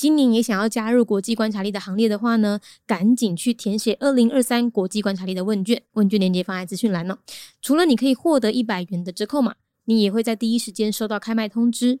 今年也想要加入国际观察力的行列的话呢，赶紧去填写二零二三国际观察力的问卷，问卷链接放在资讯栏哦。除了你可以获得一百元的折扣码，你也会在第一时间收到开卖通知。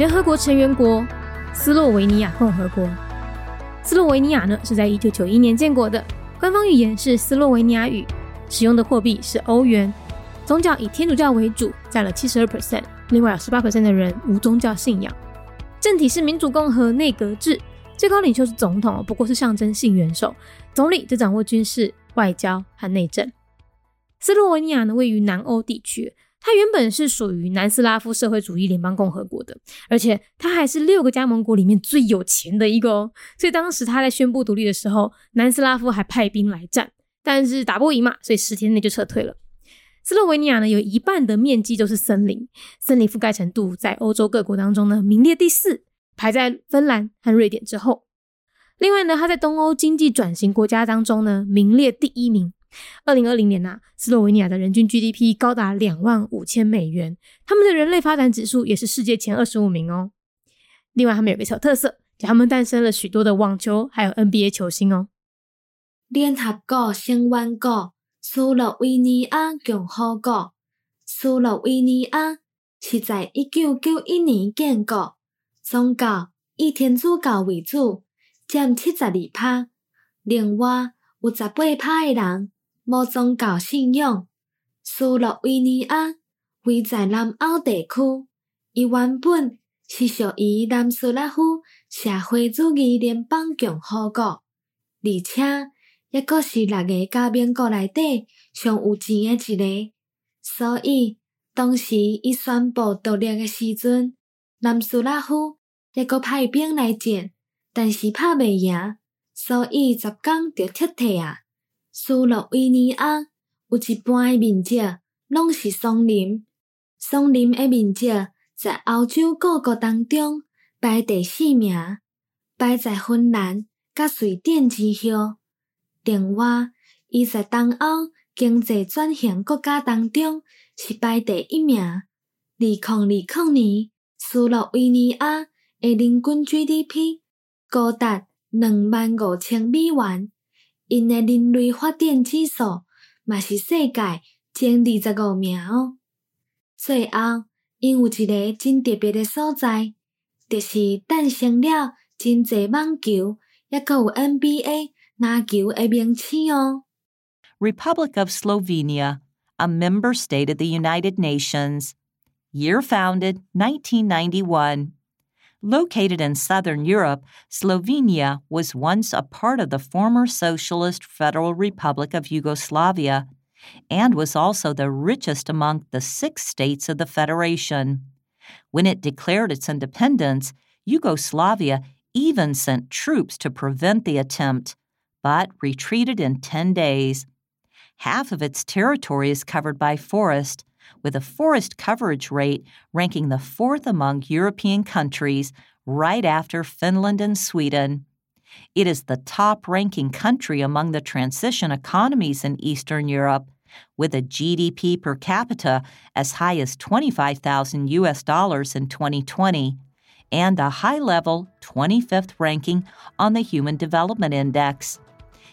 联合国成员国斯洛维尼亚共和国。斯洛维尼亚呢是在一九九一年建国的，官方语言是斯洛维尼亚语，使用的货币是欧元。宗教以天主教为主，占了七十二 percent，另外有十八 percent 的人无宗教信仰。政体是民主共和内阁制，最高领袖是总统，不过是象征性元首。总理则掌握军事、外交和内政。斯洛维尼亚呢位于南欧地区。它原本是属于南斯拉夫社会主义联邦共和国的，而且它还是六个加盟国里面最有钱的一个哦。所以当时他在宣布独立的时候，南斯拉夫还派兵来战，但是打不赢嘛，所以十天内就撤退了。斯洛维尼亚呢，有一半的面积都是森林，森林覆盖程度在欧洲各国当中呢名列第四，排在芬兰和瑞典之后。另外呢，它在东欧经济转型国家当中呢名列第一名。二零二零年呐，斯洛维尼亚的人均 GDP 高达两万五千美元，他们的人类发展指数也是世界前二十五名哦。另外，他们有个小特色，就他们诞生了许多的网球还有 NBA 球星哦。联合国成员国斯洛维尼亚共和国，斯洛维尼亚是在一九九一年建国，宗教以天主教为主，占七十二趴。另外，有十八趴的人。无宗教信仰，斯洛维尼亚位在南欧地区，伊原本是属于南斯拉夫社会主义联邦共和国，而且抑阁是六个加盟国内底上有钱的一个。所以当时伊宣布独立的时阵，南斯拉夫抑阁派兵来战，但是拍袂赢，所以十天就撤退啊。斯洛维尼亚有一半诶面积拢是松林，松林诶面积在欧洲各国当中排第四名，排在芬兰甲瑞典之后。另外，伊在东欧经济转型国家当中是排第一名。二零二零年，斯洛维尼亚诶人均 GDP 高达两万五千美元。因的人类发展指数嘛是世界前二十五名哦。最后，因有一个真特别的所在，就是诞生了真济网球，也阁有 NBA 篮球的名气哦。Republic of Slovenia, a member state of the United Nations. Year founded 1991. Located in southern Europe, Slovenia was once a part of the former Socialist Federal Republic of Yugoslavia and was also the richest among the six states of the Federation. When it declared its independence, Yugoslavia even sent troops to prevent the attempt, but retreated in 10 days. Half of its territory is covered by forest, with a forest coverage rate ranking the fourth among European countries, right after Finland and Sweden. It is the top ranking country among the transition economies in Eastern Europe, with a GDP per capita as high as 25,000 US dollars in 2020 and a high level 25th ranking on the Human Development Index.